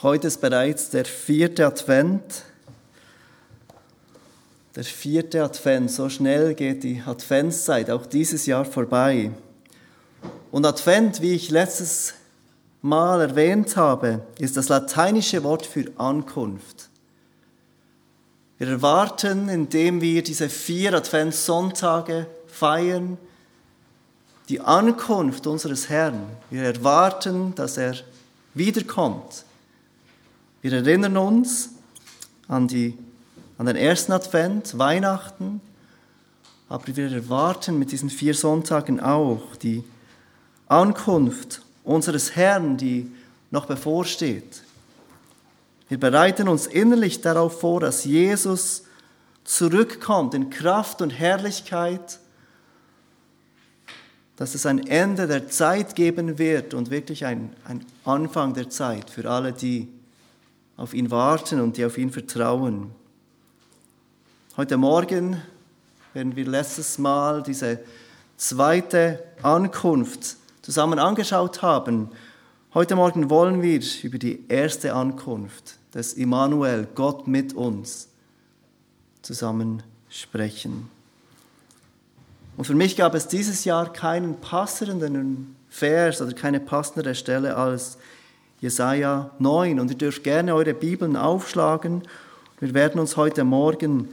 Heute ist bereits der vierte Advent. Der vierte Advent, so schnell geht die Adventszeit auch dieses Jahr vorbei. Und Advent, wie ich letztes Mal erwähnt habe, ist das lateinische Wort für Ankunft. Wir erwarten, indem wir diese vier Adventssonntage feiern, die Ankunft unseres Herrn. Wir erwarten, dass er wiederkommt. Wir erinnern uns an, die, an den ersten Advent, Weihnachten, aber wir erwarten mit diesen vier Sonntagen auch die Ankunft unseres Herrn, die noch bevorsteht. Wir bereiten uns innerlich darauf vor, dass Jesus zurückkommt in Kraft und Herrlichkeit, dass es ein Ende der Zeit geben wird und wirklich ein, ein Anfang der Zeit für alle, die auf ihn warten und die auf ihn vertrauen. Heute Morgen werden wir letztes Mal diese zweite Ankunft zusammen angeschaut haben. Heute Morgen wollen wir über die erste Ankunft des Immanuel, Gott mit uns, zusammen sprechen. Und für mich gab es dieses Jahr keinen passenderen Vers oder keine passendere Stelle als Jesaja 9. Und ihr dürft gerne eure Bibeln aufschlagen. Wir werden uns heute Morgen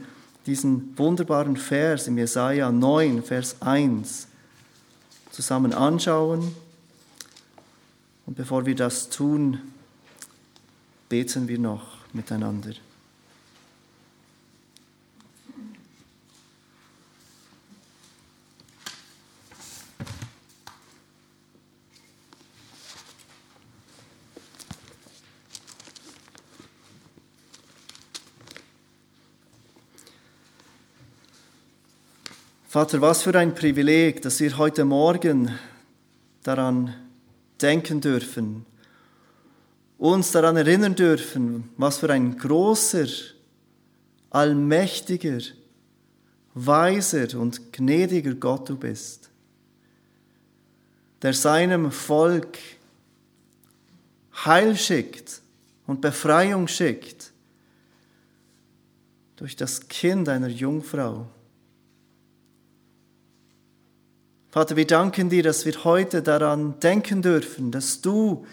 diesen wunderbaren Vers im Jesaja 9, Vers 1 zusammen anschauen. Und bevor wir das tun, beten wir noch miteinander. Vater, was für ein Privileg, dass wir heute Morgen daran denken dürfen, uns daran erinnern dürfen, was für ein großer, allmächtiger, weiser und gnädiger Gott du bist, der seinem Volk Heil schickt und Befreiung schickt durch das Kind einer Jungfrau. Vater, wir danken dir, dass wir heute daran denken dürfen, dass du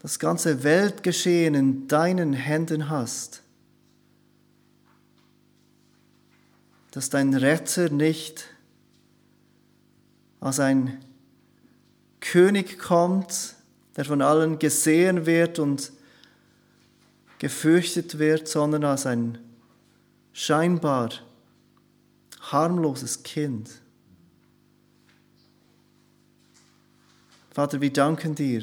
das ganze Weltgeschehen in deinen Händen hast. Dass dein Retter nicht als ein König kommt, der von allen gesehen wird und gefürchtet wird, sondern als ein scheinbar harmloses Kind. Vater, wir danken dir,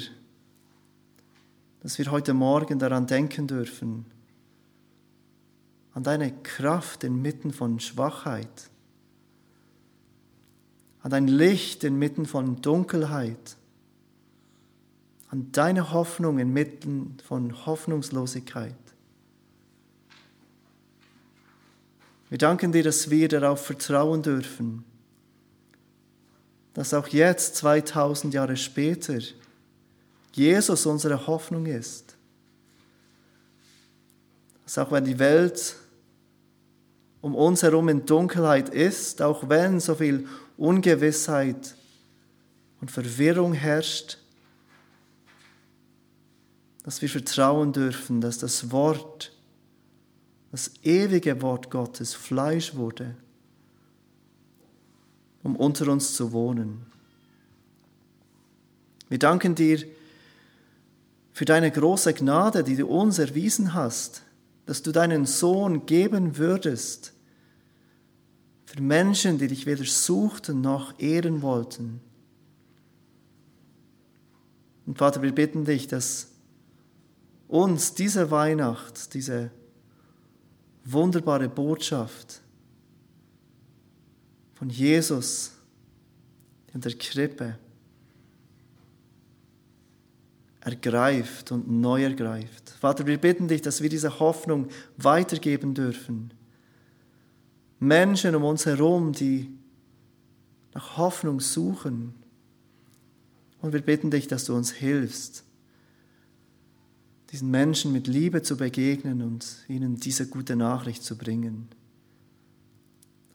dass wir heute Morgen daran denken dürfen, an deine Kraft inmitten von Schwachheit, an dein Licht inmitten von Dunkelheit, an deine Hoffnung inmitten von Hoffnungslosigkeit. Wir danken dir, dass wir darauf vertrauen dürfen, dass auch jetzt, 2000 Jahre später, Jesus unsere Hoffnung ist. Dass auch wenn die Welt um uns herum in Dunkelheit ist, auch wenn so viel Ungewissheit und Verwirrung herrscht, dass wir vertrauen dürfen, dass das Wort, das ewige Wort Gottes Fleisch wurde um unter uns zu wohnen. Wir danken dir für deine große Gnade, die du uns erwiesen hast, dass du deinen Sohn geben würdest für Menschen, die dich weder suchten noch ehren wollten. Und Vater, wir bitten dich, dass uns diese Weihnacht, diese wunderbare Botschaft, von Jesus in der Krippe ergreift und neu ergreift. Vater, wir bitten dich, dass wir diese Hoffnung weitergeben dürfen. Menschen um uns herum, die nach Hoffnung suchen. Und wir bitten dich, dass du uns hilfst, diesen Menschen mit Liebe zu begegnen und ihnen diese gute Nachricht zu bringen.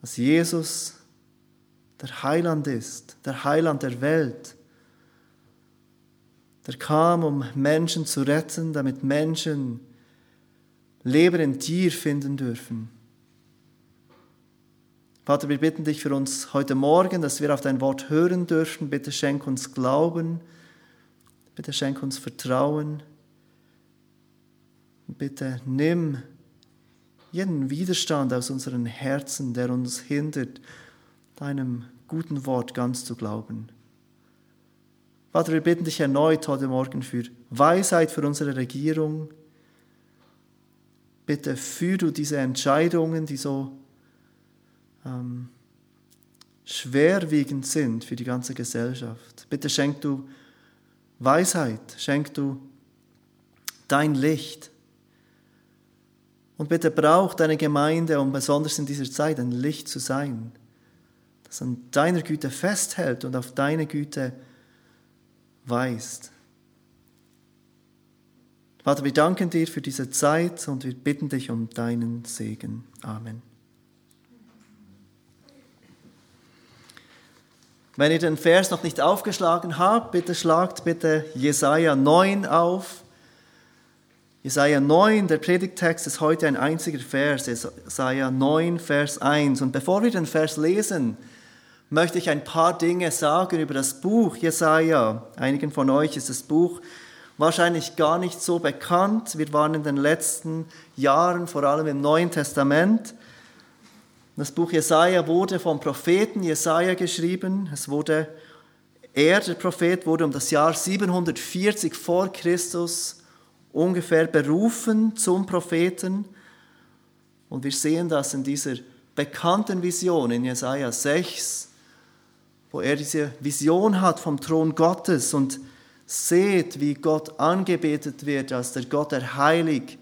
Dass Jesus der Heiland ist, der Heiland der Welt, der kam, um Menschen zu retten, damit Menschen Leben in dir finden dürfen. Vater, wir bitten dich für uns heute Morgen, dass wir auf dein Wort hören dürfen. Bitte schenk uns Glauben, bitte schenk uns Vertrauen. Bitte nimm jeden Widerstand aus unseren Herzen, der uns hindert, deinem guten Wort ganz zu glauben. Vater, wir bitten dich erneut heute Morgen für Weisheit für unsere Regierung. Bitte führ du diese Entscheidungen, die so ähm, schwerwiegend sind für die ganze Gesellschaft. Bitte schenk du Weisheit, schenk du dein Licht. Und bitte brauch deine Gemeinde, um besonders in dieser Zeit ein Licht zu sein, das an deiner Güte festhält und auf deine Güte weist. Vater, wir danken dir für diese Zeit und wir bitten dich um deinen Segen. Amen. Wenn ihr den Vers noch nicht aufgeschlagen habt, bitte schlagt bitte Jesaja 9 auf. Jesaja 9, der Predigtext ist heute ein einziger Vers, Jesaja 9, Vers 1. Und bevor wir den Vers lesen, möchte ich ein paar Dinge sagen über das Buch Jesaja. Einigen von euch ist das Buch wahrscheinlich gar nicht so bekannt. Wir waren in den letzten Jahren vor allem im Neuen Testament. Das Buch Jesaja wurde vom Propheten Jesaja geschrieben. Es wurde, er, der Prophet, wurde um das Jahr 740 vor Christus ungefähr berufen zum Propheten. Und wir sehen das in dieser bekannten Vision in Jesaja 6, wo er diese Vision hat vom Thron Gottes und seht, wie Gott angebetet wird als der Gott, der heilig,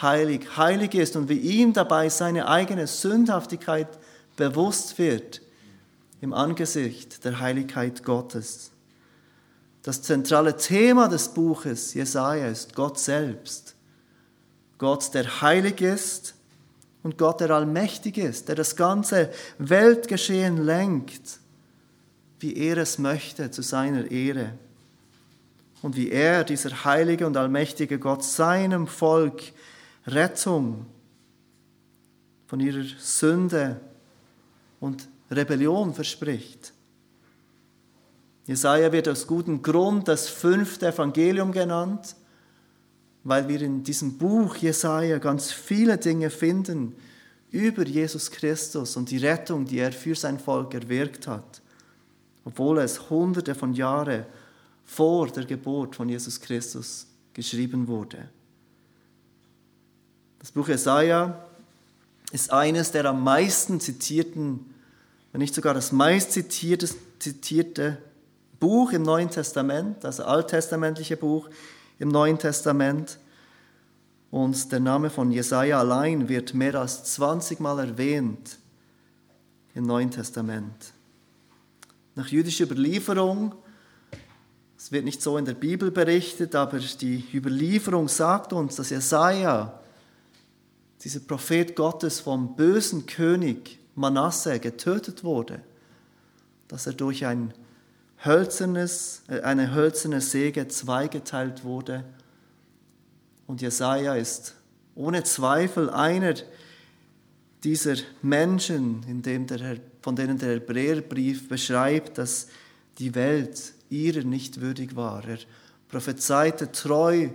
heilig, heilig ist und wie ihm dabei seine eigene Sündhaftigkeit bewusst wird im Angesicht der Heiligkeit Gottes. Das zentrale Thema des Buches Jesaja ist Gott selbst. Gott, der heilig ist und Gott, der allmächtig ist, der das ganze Weltgeschehen lenkt wie er es möchte, zu seiner Ehre. Und wie er, dieser heilige und allmächtige Gott, seinem Volk Rettung von ihrer Sünde und Rebellion verspricht. Jesaja wird aus gutem Grund das fünfte Evangelium genannt, weil wir in diesem Buch Jesaja ganz viele Dinge finden über Jesus Christus und die Rettung, die er für sein Volk erwirkt hat obwohl es hunderte von Jahren vor der Geburt von Jesus Christus geschrieben wurde. Das Buch Jesaja ist eines der am meisten zitierten, wenn nicht sogar das meist zitierte, Buch im Neuen Testament, das alttestamentliche Buch im Neuen Testament. Und der Name von Jesaja allein wird mehr als 20 Mal erwähnt im Neuen Testament nach jüdischer Überlieferung, es wird nicht so in der Bibel berichtet, aber die Überlieferung sagt uns, dass Jesaja, dieser Prophet Gottes vom bösen König Manasse getötet wurde, dass er durch ein hölzernes, äh, eine hölzerne Säge zweigeteilt wurde. Und Jesaja ist ohne Zweifel einer dieser Menschen, in dem der von denen der Hebräerbrief beschreibt, dass die Welt ihrer nicht würdig war. Er prophezeite treu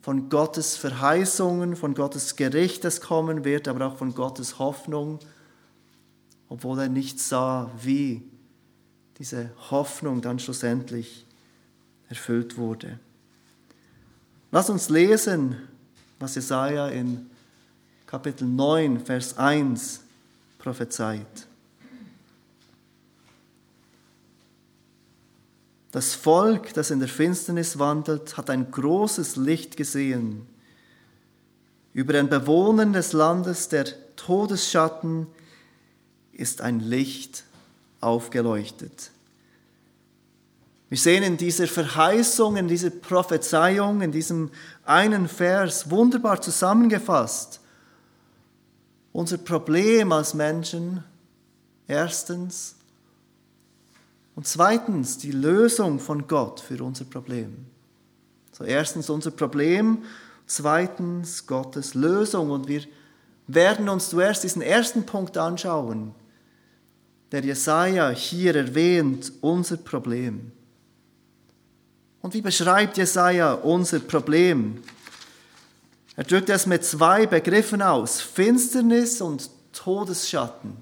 von Gottes Verheißungen, von Gottes Gericht, das kommen wird, aber auch von Gottes Hoffnung, obwohl er nicht sah, wie diese Hoffnung dann schlussendlich erfüllt wurde. Lass uns lesen, was Jesaja in Kapitel 9, Vers 1 prophezeit. Das Volk, das in der Finsternis wandelt, hat ein großes Licht gesehen. Über den Bewohnern des Landes der Todesschatten ist ein Licht aufgeleuchtet. Wir sehen in dieser Verheißung, in dieser Prophezeiung, in diesem einen Vers wunderbar zusammengefasst, unser Problem als Menschen, erstens, und zweitens die Lösung von Gott für unser Problem. So erstens unser Problem, zweitens Gottes Lösung. Und wir werden uns zuerst diesen ersten Punkt anschauen, der Jesaja hier erwähnt, unser Problem. Und wie beschreibt Jesaja unser Problem? Er drückt es mit zwei Begriffen aus: Finsternis und Todesschatten.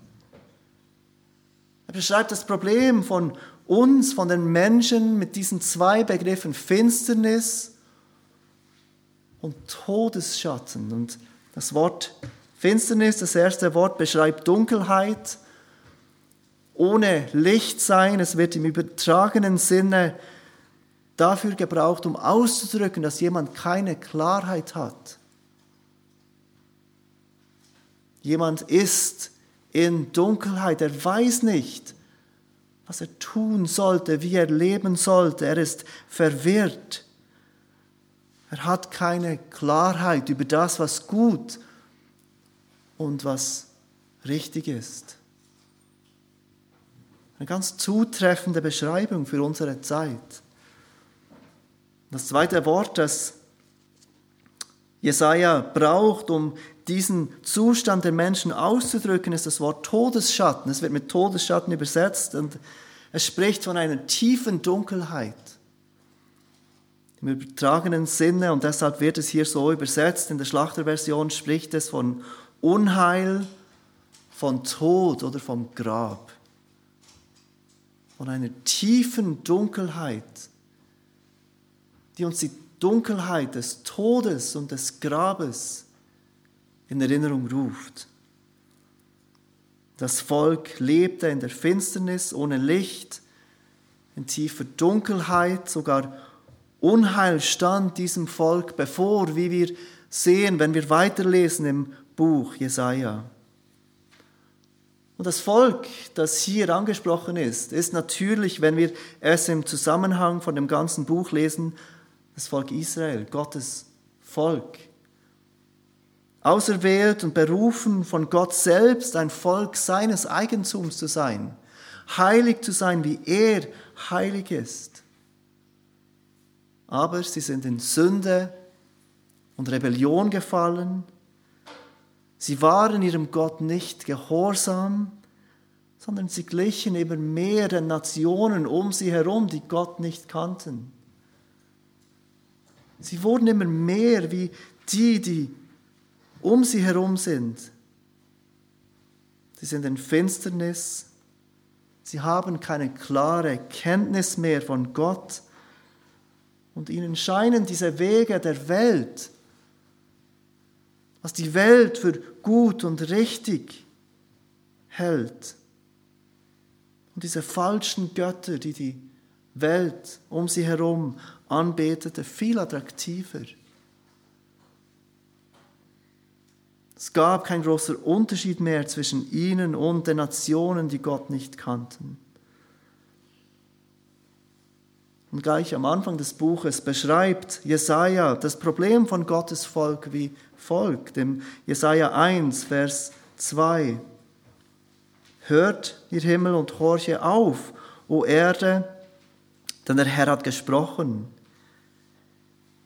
Er beschreibt das Problem von uns, von den Menschen mit diesen zwei Begriffen Finsternis und Todesschatten. Und das Wort Finsternis, das erste Wort, beschreibt Dunkelheit, ohne Licht sein. Es wird im übertragenen Sinne dafür gebraucht, um auszudrücken, dass jemand keine Klarheit hat. Jemand ist in Dunkelheit, er weiß nicht, was er tun sollte, wie er leben sollte, er ist verwirrt. Er hat keine Klarheit über das, was gut und was richtig ist. Eine ganz zutreffende Beschreibung für unsere Zeit. Das zweite Wort, das Jesaja braucht, um diesen Zustand der Menschen auszudrücken, ist das Wort Todesschatten. Es wird mit Todesschatten übersetzt und es spricht von einer tiefen Dunkelheit. Im übertragenen Sinne, und deshalb wird es hier so übersetzt, in der Schlachterversion spricht es von Unheil, von Tod oder vom Grab. Von einer tiefen Dunkelheit die uns die Dunkelheit des Todes und des Grabes in Erinnerung ruft. Das Volk lebte in der Finsternis, ohne Licht, in tiefer Dunkelheit, sogar Unheil stand diesem Volk bevor, wie wir sehen, wenn wir weiterlesen im Buch Jesaja. Und das Volk, das hier angesprochen ist, ist natürlich, wenn wir es im Zusammenhang von dem ganzen Buch lesen, das Volk Israel, Gottes Volk. Auserwählt und berufen von Gott selbst, ein Volk seines Eigentums zu sein, heilig zu sein, wie er heilig ist. Aber sie sind in Sünde und Rebellion gefallen. Sie waren ihrem Gott nicht gehorsam, sondern sie glichen immer mehr den Nationen um sie herum, die Gott nicht kannten. Sie wurden immer mehr wie die, die um sie herum sind. Sie sind in Finsternis. Sie haben keine klare Kenntnis mehr von Gott. Und ihnen scheinen diese Wege der Welt, was die Welt für gut und richtig hält. Und diese falschen Götter, die die Welt um sie herum anbetete, viel attraktiver. Es gab kein großer Unterschied mehr zwischen ihnen und den Nationen, die Gott nicht kannten. Und gleich am Anfang des Buches beschreibt Jesaja das Problem von Gottes Volk wie folgt: im Jesaja 1, Vers 2. Hört, ihr Himmel, und horche auf, o Erde, denn der Herr hat gesprochen.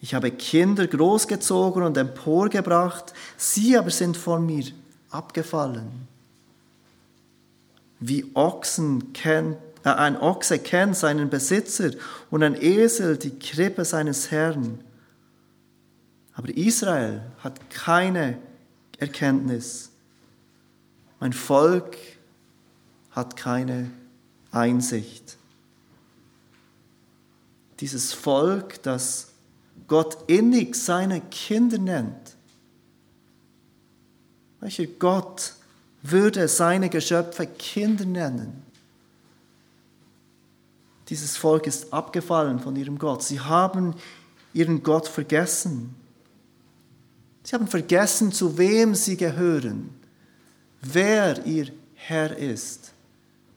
Ich habe Kinder großgezogen und emporgebracht, sie aber sind von mir abgefallen. Wie Ochsen kennt, äh, ein Ochse kennt seinen Besitzer und ein Esel die Krippe seines Herrn. Aber Israel hat keine Erkenntnis. Mein Volk hat keine Einsicht. Dieses Volk, das Gott innig seine Kinder nennt. Welcher Gott würde seine Geschöpfe Kinder nennen? Dieses Volk ist abgefallen von ihrem Gott. Sie haben ihren Gott vergessen. Sie haben vergessen, zu wem sie gehören, wer ihr Herr ist,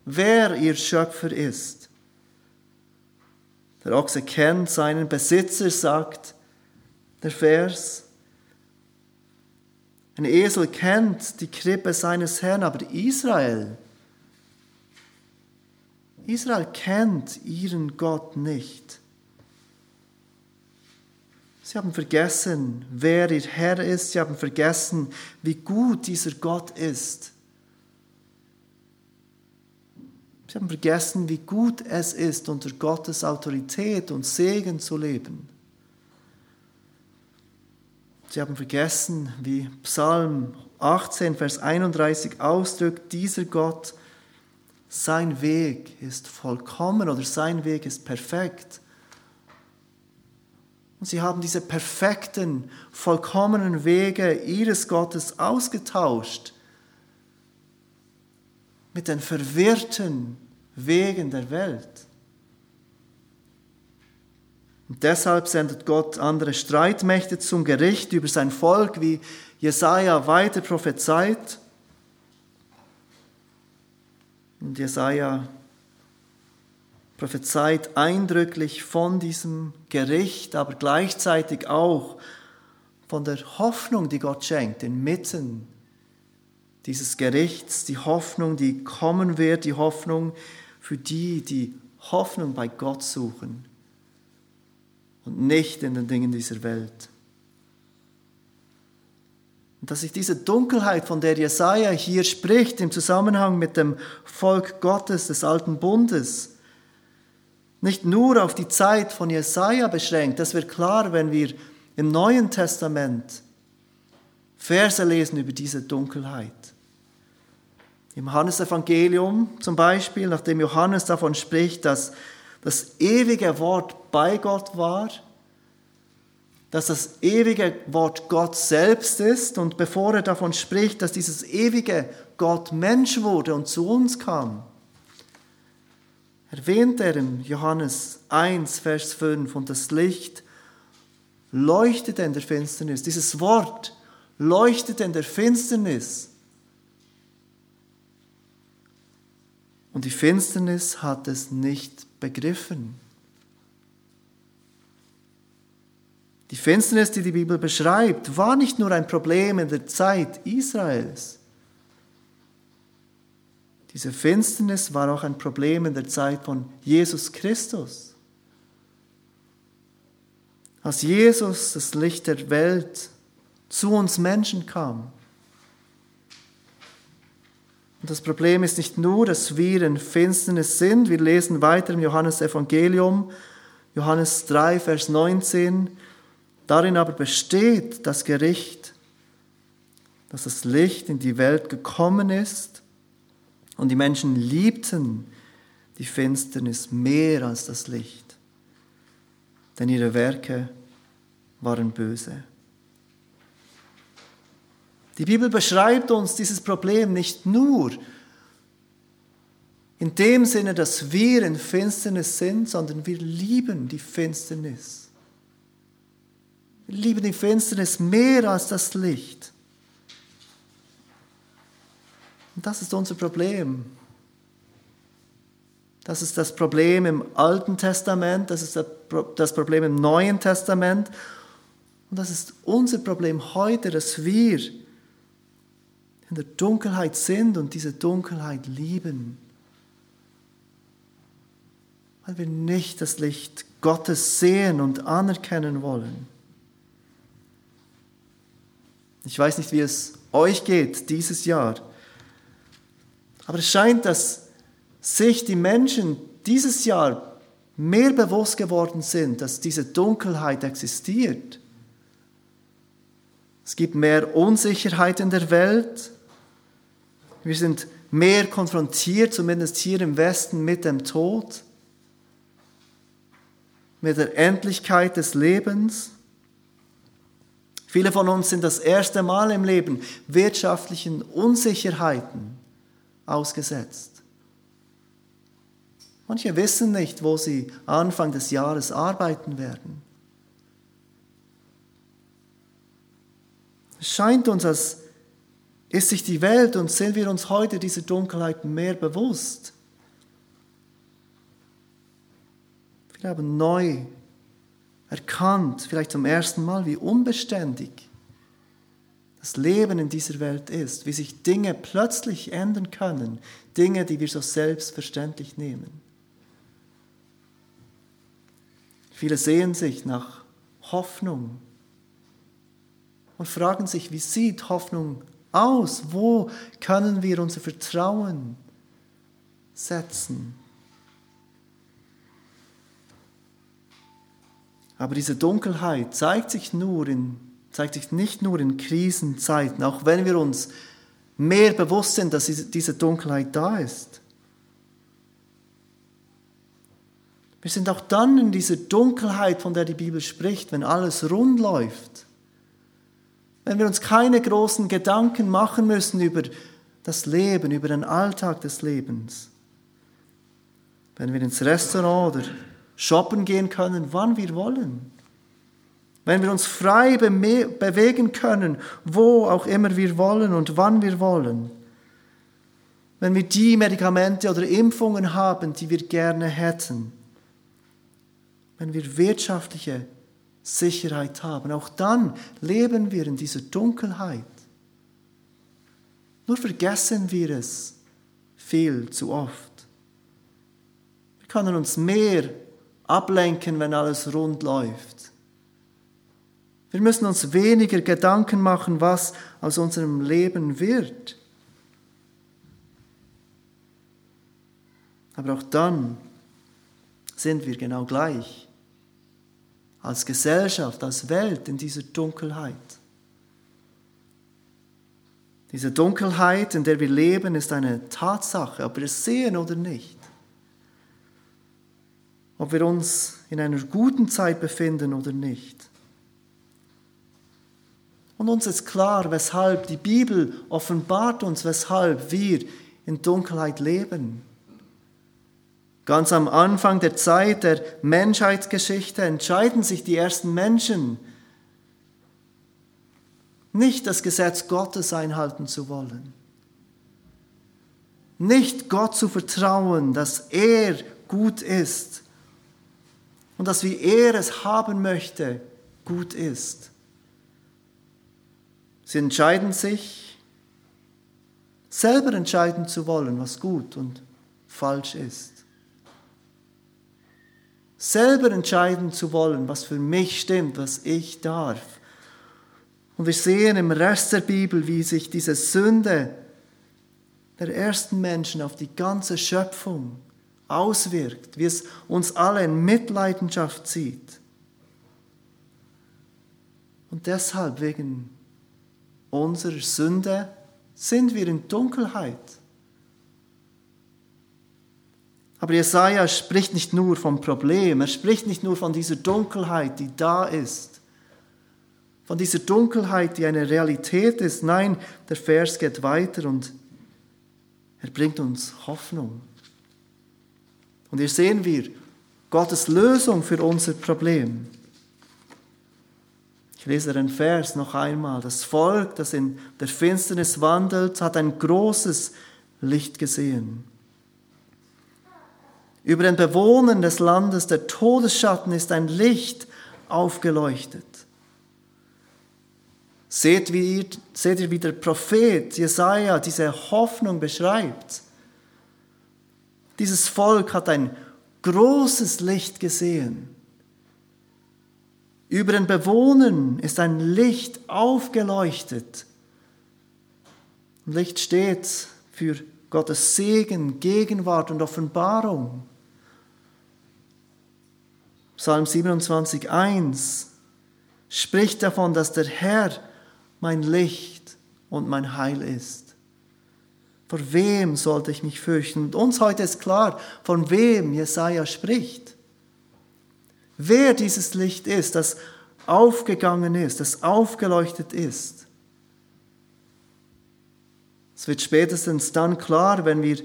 wer ihr Schöpfer ist. Der Ochse kennt seinen Besitzer, sagt der Vers. Ein Esel kennt die Krippe seines Herrn, aber Israel, Israel kennt ihren Gott nicht. Sie haben vergessen, wer ihr Herr ist. Sie haben vergessen, wie gut dieser Gott ist. Sie haben vergessen, wie gut es ist, unter Gottes Autorität und Segen zu leben. Sie haben vergessen, wie Psalm 18, Vers 31 ausdrückt, dieser Gott, sein Weg ist vollkommen oder sein Weg ist perfekt. Und sie haben diese perfekten, vollkommenen Wege ihres Gottes ausgetauscht mit den verwirrten Wegen der Welt. Und deshalb sendet Gott andere Streitmächte zum Gericht über sein Volk, wie Jesaja weiter prophezeit. Und Jesaja prophezeit eindrücklich von diesem Gericht, aber gleichzeitig auch von der Hoffnung, die Gott schenkt, inmitten dieses Gerichts, die Hoffnung, die kommen wird, die Hoffnung für die, die Hoffnung bei Gott suchen und nicht in den Dingen dieser Welt. Und dass sich diese Dunkelheit, von der Jesaja hier spricht, im Zusammenhang mit dem Volk Gottes des alten Bundes, nicht nur auf die Zeit von Jesaja beschränkt, das wird klar, wenn wir im Neuen Testament Verse lesen über diese Dunkelheit. Im Johannesevangelium zum Beispiel, nachdem Johannes davon spricht, dass das ewige Wort bei Gott war, dass das ewige Wort Gott selbst ist und bevor er davon spricht, dass dieses ewige Gott Mensch wurde und zu uns kam, erwähnt er in Johannes 1, Vers 5 und das Licht leuchtete in der Finsternis. Dieses Wort leuchtete in der Finsternis Und die Finsternis hat es nicht begriffen. Die Finsternis, die die Bibel beschreibt, war nicht nur ein Problem in der Zeit Israels. Diese Finsternis war auch ein Problem in der Zeit von Jesus Christus. Als Jesus, das Licht der Welt, zu uns Menschen kam, und das Problem ist nicht nur, dass wir in Finsternis sind. Wir lesen weiter im Johannesevangelium, Johannes 3, Vers 19. Darin aber besteht das Gericht, dass das Licht in die Welt gekommen ist und die Menschen liebten die Finsternis mehr als das Licht, denn ihre Werke waren böse. Die Bibel beschreibt uns dieses Problem nicht nur in dem Sinne, dass wir in Finsternis sind, sondern wir lieben die Finsternis. Wir lieben die Finsternis mehr als das Licht. Und das ist unser Problem. Das ist das Problem im Alten Testament, das ist das Problem im Neuen Testament. Und das ist unser Problem heute, dass wir in der Dunkelheit sind und diese Dunkelheit lieben. Weil wir nicht das Licht Gottes sehen und anerkennen wollen. Ich weiß nicht, wie es euch geht dieses Jahr, aber es scheint, dass sich die Menschen dieses Jahr mehr bewusst geworden sind, dass diese Dunkelheit existiert. Es gibt mehr Unsicherheit in der Welt. Wir sind mehr konfrontiert, zumindest hier im Westen, mit dem Tod, mit der Endlichkeit des Lebens. Viele von uns sind das erste Mal im Leben wirtschaftlichen Unsicherheiten ausgesetzt. Manche wissen nicht, wo sie Anfang des Jahres arbeiten werden. Es scheint uns, als ist sich die Welt und sind wir uns heute dieser Dunkelheit mehr bewusst? Wir haben neu erkannt, vielleicht zum ersten Mal, wie unbeständig das Leben in dieser Welt ist, wie sich Dinge plötzlich ändern können, Dinge, die wir so selbstverständlich nehmen. Viele sehen sich nach Hoffnung und fragen sich, wie sieht Hoffnung aus? Wo können wir unser Vertrauen setzen? Aber diese Dunkelheit zeigt sich, nur in, zeigt sich nicht nur in Krisenzeiten, auch wenn wir uns mehr bewusst sind, dass diese Dunkelheit da ist. Wir sind auch dann in dieser Dunkelheit, von der die Bibel spricht, wenn alles rund läuft. Wenn wir uns keine großen Gedanken machen müssen über das Leben, über den Alltag des Lebens. Wenn wir ins Restaurant oder shoppen gehen können, wann wir wollen. Wenn wir uns frei bewegen können, wo auch immer wir wollen und wann wir wollen. Wenn wir die Medikamente oder Impfungen haben, die wir gerne hätten. Wenn wir wirtschaftliche Sicherheit haben, auch dann leben wir in dieser Dunkelheit. Nur vergessen wir es viel zu oft. Wir können uns mehr ablenken, wenn alles rund läuft. Wir müssen uns weniger Gedanken machen, was aus unserem Leben wird. Aber auch dann sind wir genau gleich. Als Gesellschaft, als Welt in dieser Dunkelheit. Diese Dunkelheit, in der wir leben, ist eine Tatsache, ob wir es sehen oder nicht ob wir uns in einer guten Zeit befinden oder nicht. Und uns ist klar, weshalb die Bibel offenbart uns, weshalb wir in Dunkelheit leben. Ganz am Anfang der Zeit der Menschheitsgeschichte entscheiden sich die ersten Menschen, nicht das Gesetz Gottes einhalten zu wollen, nicht Gott zu vertrauen, dass er gut ist, und dass wie er es haben möchte, gut ist. Sie entscheiden sich, selber entscheiden zu wollen, was gut und falsch ist. Selber entscheiden zu wollen, was für mich stimmt, was ich darf. Und wir sehen im Rest der Bibel, wie sich diese Sünde der ersten Menschen auf die ganze Schöpfung auswirkt, wie es uns alle in Mitleidenschaft zieht. Und deshalb, wegen unserer Sünde, sind wir in Dunkelheit. Aber Jesaja spricht nicht nur vom Problem, er spricht nicht nur von dieser Dunkelheit, die da ist, von dieser Dunkelheit, die eine Realität ist. Nein, der Vers geht weiter und er bringt uns Hoffnung. Und hier sehen wir Gottes Lösung für unser Problem. Lese den Vers noch einmal. Das Volk, das in der Finsternis wandelt, hat ein großes Licht gesehen. Über den Bewohnern des Landes der Todesschatten ist ein Licht aufgeleuchtet. Seht, wie, seht ihr, wie der Prophet Jesaja diese Hoffnung beschreibt. Dieses Volk hat ein großes Licht gesehen. Über den Bewohnern ist ein Licht aufgeleuchtet. Licht steht für Gottes Segen, Gegenwart und Offenbarung. Psalm 27, 1 spricht davon, dass der Herr mein Licht und mein Heil ist. Vor wem sollte ich mich fürchten? Und uns heute ist klar, von wem Jesaja spricht. Wer dieses Licht ist, das aufgegangen ist, das aufgeleuchtet ist. Es wird spätestens dann klar, wenn wir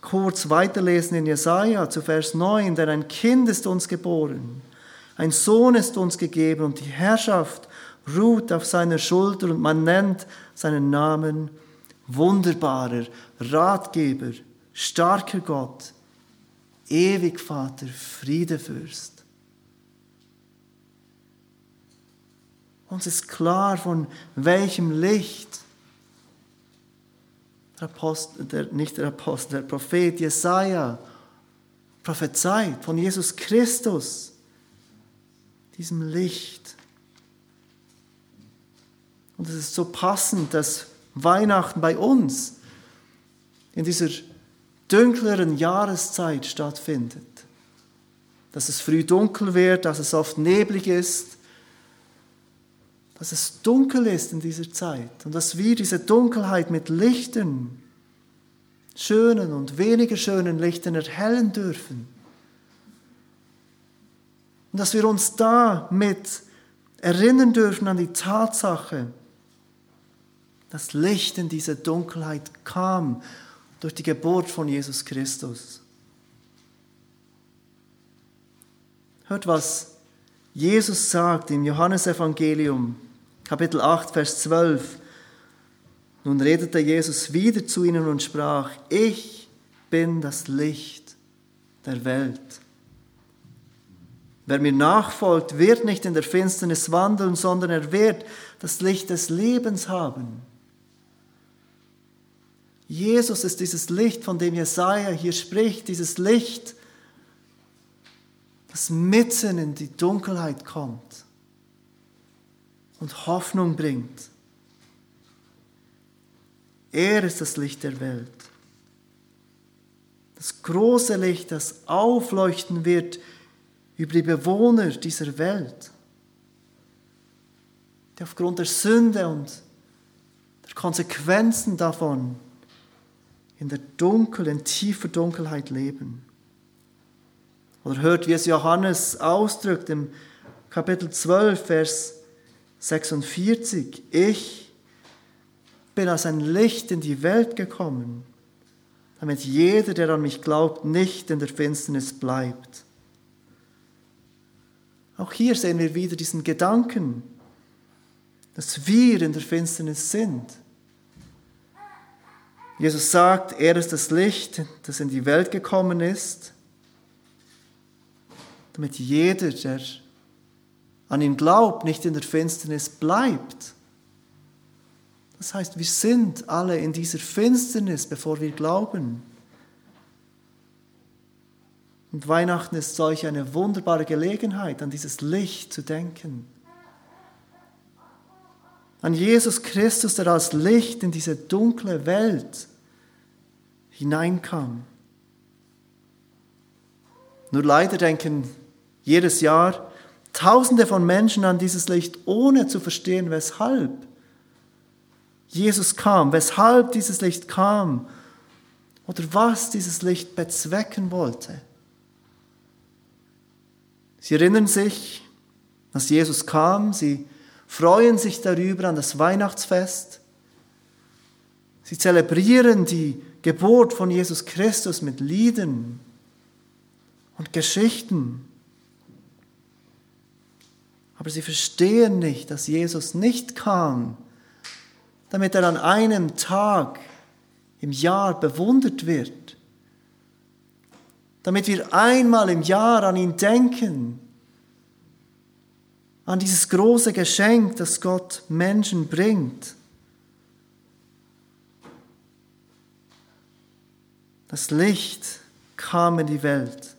kurz weiterlesen in Jesaja zu Vers 9, denn ein Kind ist uns geboren, ein Sohn ist uns gegeben und die Herrschaft ruht auf seiner Schulter und man nennt seinen Namen wunderbarer Ratgeber, starker Gott, ewig Vater, Friedefürst. Uns ist klar, von welchem Licht der Apostel, der, nicht der Apostel, der Prophet Jesaja prophezeit von Jesus Christus, diesem Licht. Und es ist so passend, dass Weihnachten bei uns in dieser dunkleren Jahreszeit stattfindet. Dass es früh dunkel wird, dass es oft neblig ist, dass es dunkel ist in dieser Zeit und dass wir diese Dunkelheit mit Lichtern, schönen und weniger schönen Lichtern erhellen dürfen. Und dass wir uns damit erinnern dürfen an die Tatsache, dass Licht in diese Dunkelheit kam durch die Geburt von Jesus Christus. Hört, was Jesus sagt im Johannesevangelium, Kapitel 8, Vers 12. Nun redete Jesus wieder zu ihnen und sprach, ich bin das Licht der Welt. Wer mir nachfolgt, wird nicht in der Finsternis wandeln, sondern er wird das Licht des Lebens haben. Jesus ist dieses Licht, von dem Jesaja hier spricht, dieses Licht, das mitten in die Dunkelheit kommt und Hoffnung bringt. Er ist das Licht der Welt. Das große Licht, das aufleuchten wird über die Bewohner dieser Welt, die aufgrund der Sünde und der Konsequenzen davon in der dunklen, tiefer Dunkelheit leben. Oder hört, wie es Johannes ausdrückt im Kapitel 12, Vers 46. Ich bin als ein Licht in die Welt gekommen, damit jeder, der an mich glaubt, nicht in der Finsternis bleibt. Auch hier sehen wir wieder diesen Gedanken, dass wir in der Finsternis sind Jesus sagt, er ist das Licht, das in die Welt gekommen ist, damit jeder, der an ihn glaubt, nicht in der Finsternis bleibt. Das heißt, wir sind alle in dieser Finsternis, bevor wir glauben. Und Weihnachten ist solch eine wunderbare Gelegenheit, an dieses Licht zu denken an Jesus Christus, der als Licht in diese dunkle Welt hineinkam. Nur leider denken jedes Jahr Tausende von Menschen an dieses Licht, ohne zu verstehen, weshalb Jesus kam, weshalb dieses Licht kam oder was dieses Licht bezwecken wollte. Sie erinnern sich, dass Jesus kam, sie freuen sich darüber an das Weihnachtsfest. Sie zelebrieren die Geburt von Jesus Christus mit Lieden und Geschichten. Aber sie verstehen nicht, dass Jesus nicht kam, damit er an einem Tag im Jahr bewundert wird, damit wir einmal im Jahr an ihn denken an dieses große Geschenk, das Gott Menschen bringt. Das Licht kam in die Welt,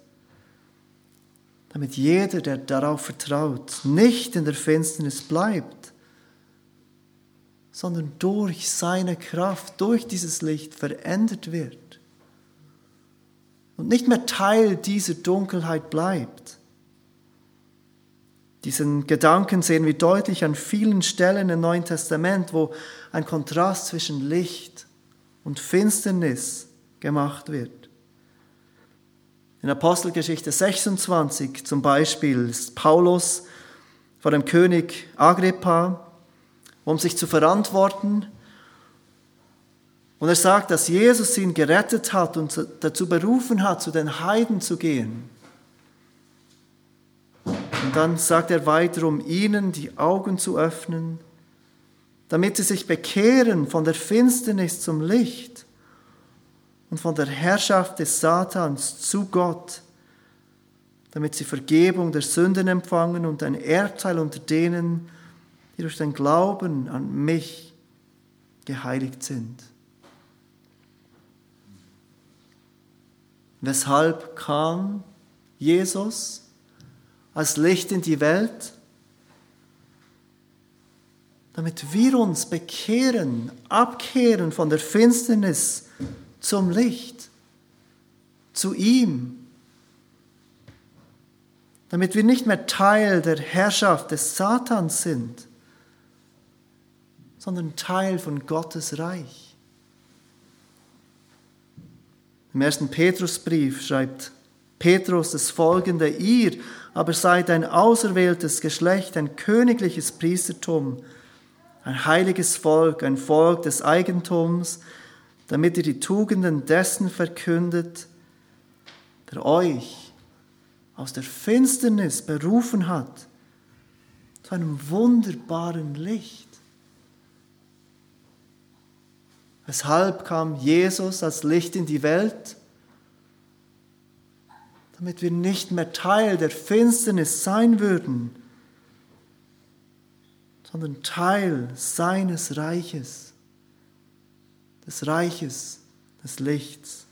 damit jeder, der darauf vertraut, nicht in der Finsternis bleibt, sondern durch seine Kraft, durch dieses Licht verändert wird und nicht mehr Teil dieser Dunkelheit bleibt. Diesen Gedanken sehen wir deutlich an vielen Stellen im Neuen Testament, wo ein Kontrast zwischen Licht und Finsternis gemacht wird. In Apostelgeschichte 26 zum Beispiel ist Paulus vor dem König Agrippa, um sich zu verantworten. Und er sagt, dass Jesus ihn gerettet hat und dazu berufen hat, zu den Heiden zu gehen. Und dann sagt er weiter, um ihnen die Augen zu öffnen, damit sie sich bekehren von der Finsternis zum Licht und von der Herrschaft des Satans zu Gott, damit sie Vergebung der Sünden empfangen und ein Erdteil unter denen, die durch den Glauben an mich geheiligt sind. Weshalb kam Jesus als Licht in die Welt? Damit wir uns bekehren, abkehren von der Finsternis zum Licht, zu ihm. Damit wir nicht mehr Teil der Herrschaft des Satans sind, sondern Teil von Gottes Reich. Im ersten Petrusbrief schreibt Petrus das folgende, ihr aber seid ein auserwähltes Geschlecht, ein königliches Priestertum, ein heiliges Volk, ein Volk des Eigentums, damit ihr die Tugenden dessen verkündet, der euch aus der Finsternis berufen hat zu einem wunderbaren Licht. Weshalb kam Jesus als Licht in die Welt? Damit wir nicht mehr Teil der Finsternis sein würden, sondern Teil seines Reiches, des Reiches des Lichts.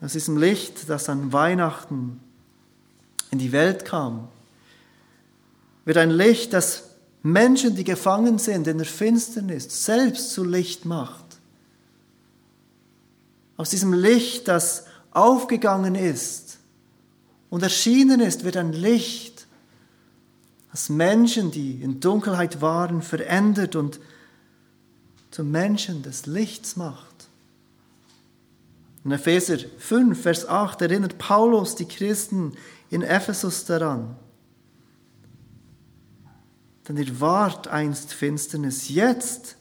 Aus diesem Licht, das an Weihnachten in die Welt kam, wird ein Licht, das Menschen, die gefangen sind in der Finsternis, selbst zu Licht macht. Aus diesem Licht, das aufgegangen ist und erschienen ist, wird ein Licht, das Menschen, die in Dunkelheit waren, verändert und zu Menschen des Lichts macht. In Epheser 5, Vers 8 erinnert Paulus die Christen in Ephesus daran. Denn ihr wart einst Finsternis, jetzt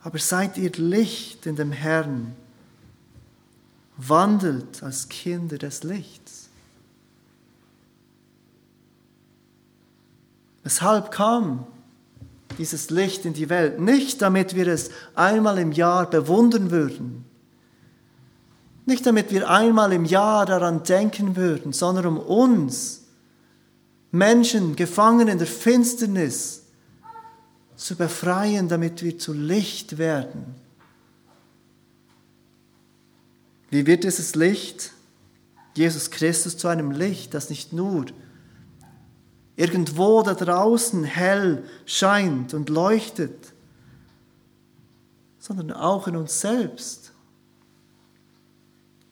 aber seid ihr Licht in dem Herrn. Wandelt als Kinder des Lichts. Weshalb kam dieses Licht in die Welt? Nicht damit wir es einmal im Jahr bewundern würden, nicht damit wir einmal im Jahr daran denken würden, sondern um uns Menschen gefangen in der Finsternis zu befreien, damit wir zu Licht werden. Wie wird dieses Licht, Jesus Christus, zu einem Licht, das nicht nur irgendwo da draußen hell scheint und leuchtet, sondern auch in uns selbst?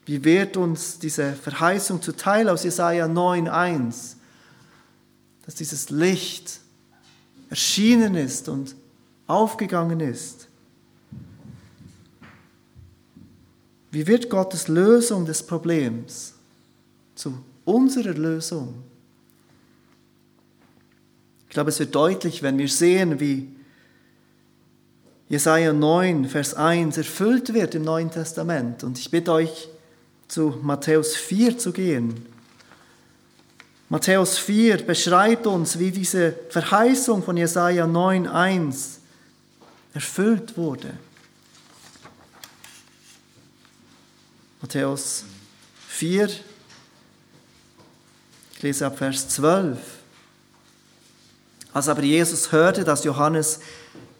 Wie wird uns diese Verheißung zuteil aus Jesaja 9,1? dass dieses Licht erschienen ist und aufgegangen ist. Wie wird Gottes Lösung des Problems zu unserer Lösung? Ich glaube, es wird deutlich, wenn wir sehen, wie Jesaja 9, Vers 1 erfüllt wird im Neuen Testament. Und ich bitte euch, zu Matthäus 4 zu gehen. Matthäus 4 beschreibt uns, wie diese Verheißung von Jesaja 9,1 erfüllt wurde. Matthäus 4, ich lese ab Vers 12. Als aber Jesus hörte, dass Johannes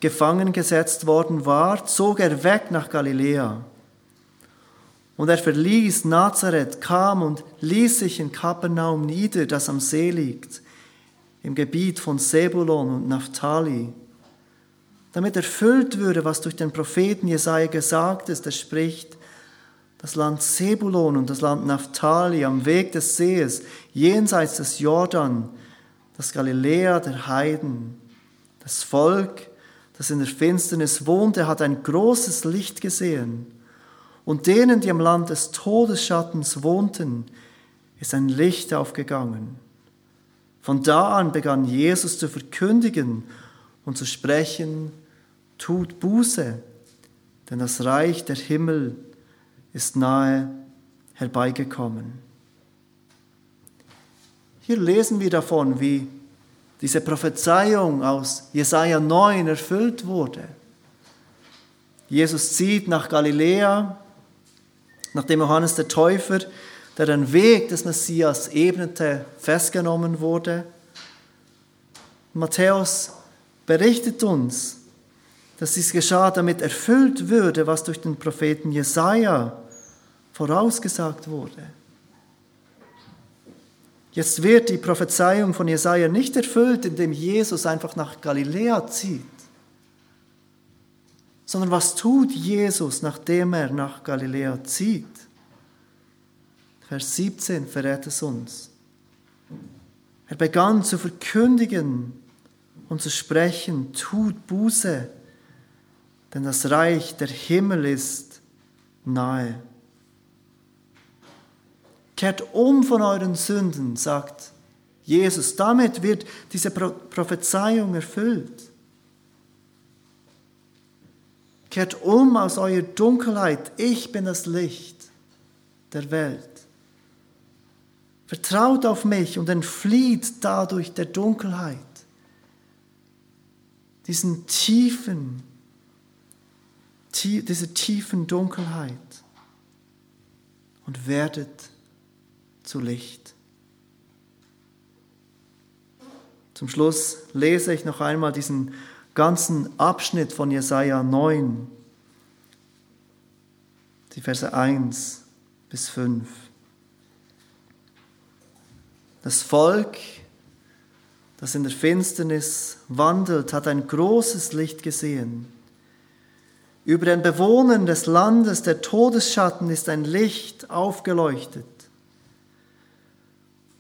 gefangen gesetzt worden war, zog er weg nach Galiläa. Und er verließ Nazareth, kam und ließ sich in Kapernaum nieder, das am See liegt, im Gebiet von Sebulon und Naphtali, damit erfüllt würde, was durch den Propheten Jesaja gesagt ist. Er spricht, das Land Sebulon und das Land Naphtali am Weg des Sees, jenseits des Jordan, das Galiläa der Heiden. Das Volk, das in der Finsternis wohnte, hat ein großes Licht gesehen. Und denen, die im Land des Todesschattens wohnten, ist ein Licht aufgegangen. Von da an begann Jesus zu verkündigen und zu sprechen, tut Buße, denn das Reich der Himmel ist nahe herbeigekommen. Hier lesen wir davon, wie diese Prophezeiung aus Jesaja 9 erfüllt wurde. Jesus zieht nach Galiläa, nachdem Johannes der Täufer, der den Weg des Messias ebnete, festgenommen wurde. Matthäus berichtet uns, dass dies geschah, damit erfüllt würde, was durch den Propheten Jesaja vorausgesagt wurde. Jetzt wird die Prophezeiung von Jesaja nicht erfüllt, indem Jesus einfach nach Galiläa zieht, sondern was tut Jesus, nachdem er nach Galiläa zieht? Vers 17 verrät es uns. Er begann zu verkündigen und zu sprechen, tut Buße, denn das Reich der Himmel ist nahe. Kehrt um von euren Sünden, sagt Jesus. Damit wird diese Prophezeiung erfüllt. Kehrt um aus eurer Dunkelheit. Ich bin das Licht der Welt. Vertraut auf mich und entflieht dadurch der Dunkelheit. Diesen tiefen, tie, diese tiefen Dunkelheit und werdet zu Licht. Zum Schluss lese ich noch einmal diesen ganzen Abschnitt von Jesaja 9, die Verse 1 bis 5. Das Volk, das in der Finsternis wandelt, hat ein großes Licht gesehen. Über den Bewohnern des Landes der Todesschatten ist ein Licht aufgeleuchtet.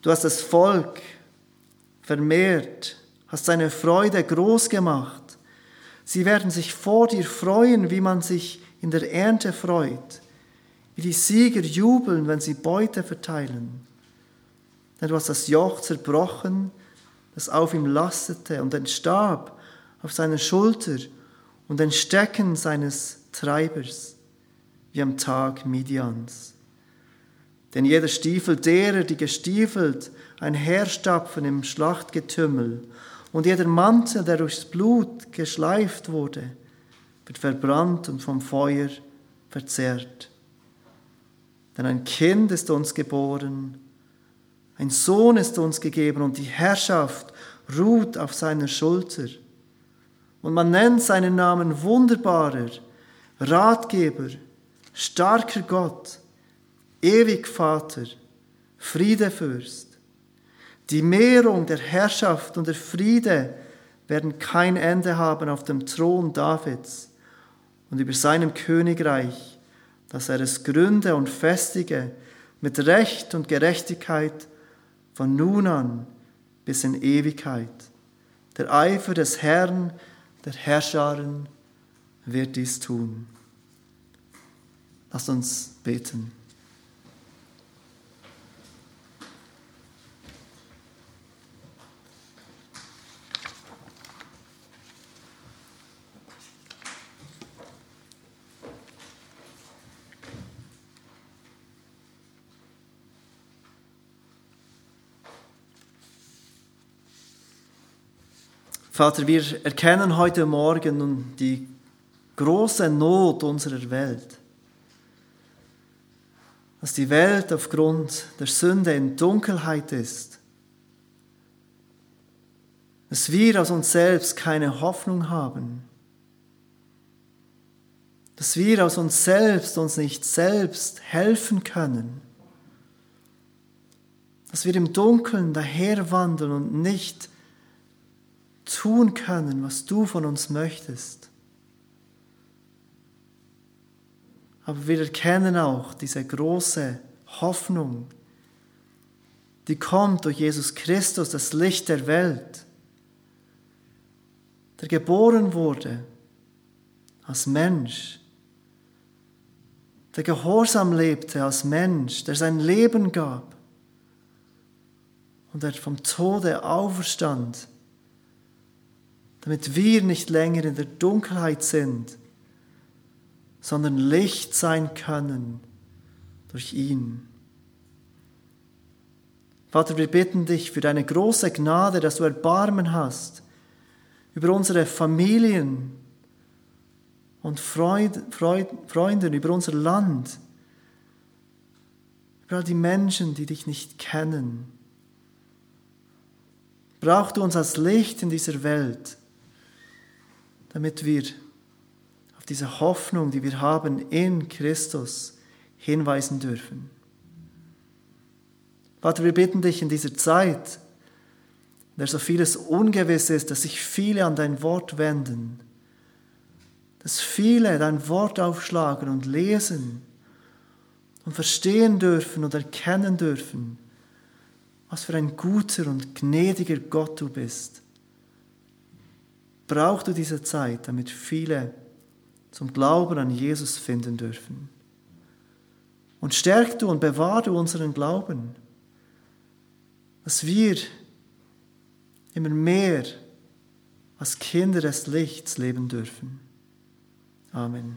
Du hast das Volk vermehrt, hast seine Freude groß gemacht. Sie werden sich vor dir freuen, wie man sich in der Ernte freut, wie die Sieger jubeln, wenn sie Beute verteilen. Denn du hast das Joch zerbrochen, das auf ihm lastete, und den Stab auf seiner Schulter und den Stecken seines Treibers, wie am Tag Midians. Denn jeder Stiefel derer, die gestiefelt einherstapfen im Schlachtgetümmel, und jeder Mantel, der durchs Blut geschleift wurde, wird verbrannt und vom Feuer verzehrt. Denn ein Kind ist uns geboren, ein Sohn ist uns gegeben und die Herrschaft ruht auf seiner Schulter. Und man nennt seinen Namen wunderbarer, Ratgeber, starker Gott, ewig Vater, Friedefürst. Die Mehrung der Herrschaft und der Friede werden kein Ende haben auf dem Thron Davids und über seinem Königreich, dass er es gründe und festige mit Recht und Gerechtigkeit von nun an bis in Ewigkeit. Der Eifer des Herrn, der Herrscharen, wird dies tun. Lasst uns beten. Vater, wir erkennen heute Morgen die große Not unserer Welt. Dass die Welt aufgrund der Sünde in Dunkelheit ist. Dass wir aus uns selbst keine Hoffnung haben. Dass wir aus uns selbst uns nicht selbst helfen können. Dass wir im Dunkeln daherwandeln und nicht tun können, was du von uns möchtest. Aber wir erkennen auch diese große Hoffnung, die kommt durch Jesus Christus, das Licht der Welt, der geboren wurde als Mensch, der gehorsam lebte als Mensch, der sein Leben gab und der vom Tode auferstand damit wir nicht länger in der Dunkelheit sind, sondern Licht sein können durch ihn. Vater, wir bitten dich für deine große Gnade, dass du Erbarmen hast über unsere Familien und Freud, Freud, Freunden, über unser Land, über all die Menschen, die dich nicht kennen. Brauchst du uns als Licht in dieser Welt, damit wir auf diese Hoffnung, die wir haben in Christus, hinweisen dürfen. Vater, wir bitten dich in dieser Zeit, in der so vieles ungewiss ist, dass sich viele an dein Wort wenden, dass viele dein Wort aufschlagen und lesen und verstehen dürfen und erkennen dürfen, was für ein guter und gnädiger Gott du bist. Brauchst du diese Zeit, damit viele zum Glauben an Jesus finden dürfen. Und stärk du und bewahr du unseren Glauben, dass wir immer mehr als Kinder des Lichts leben dürfen. Amen.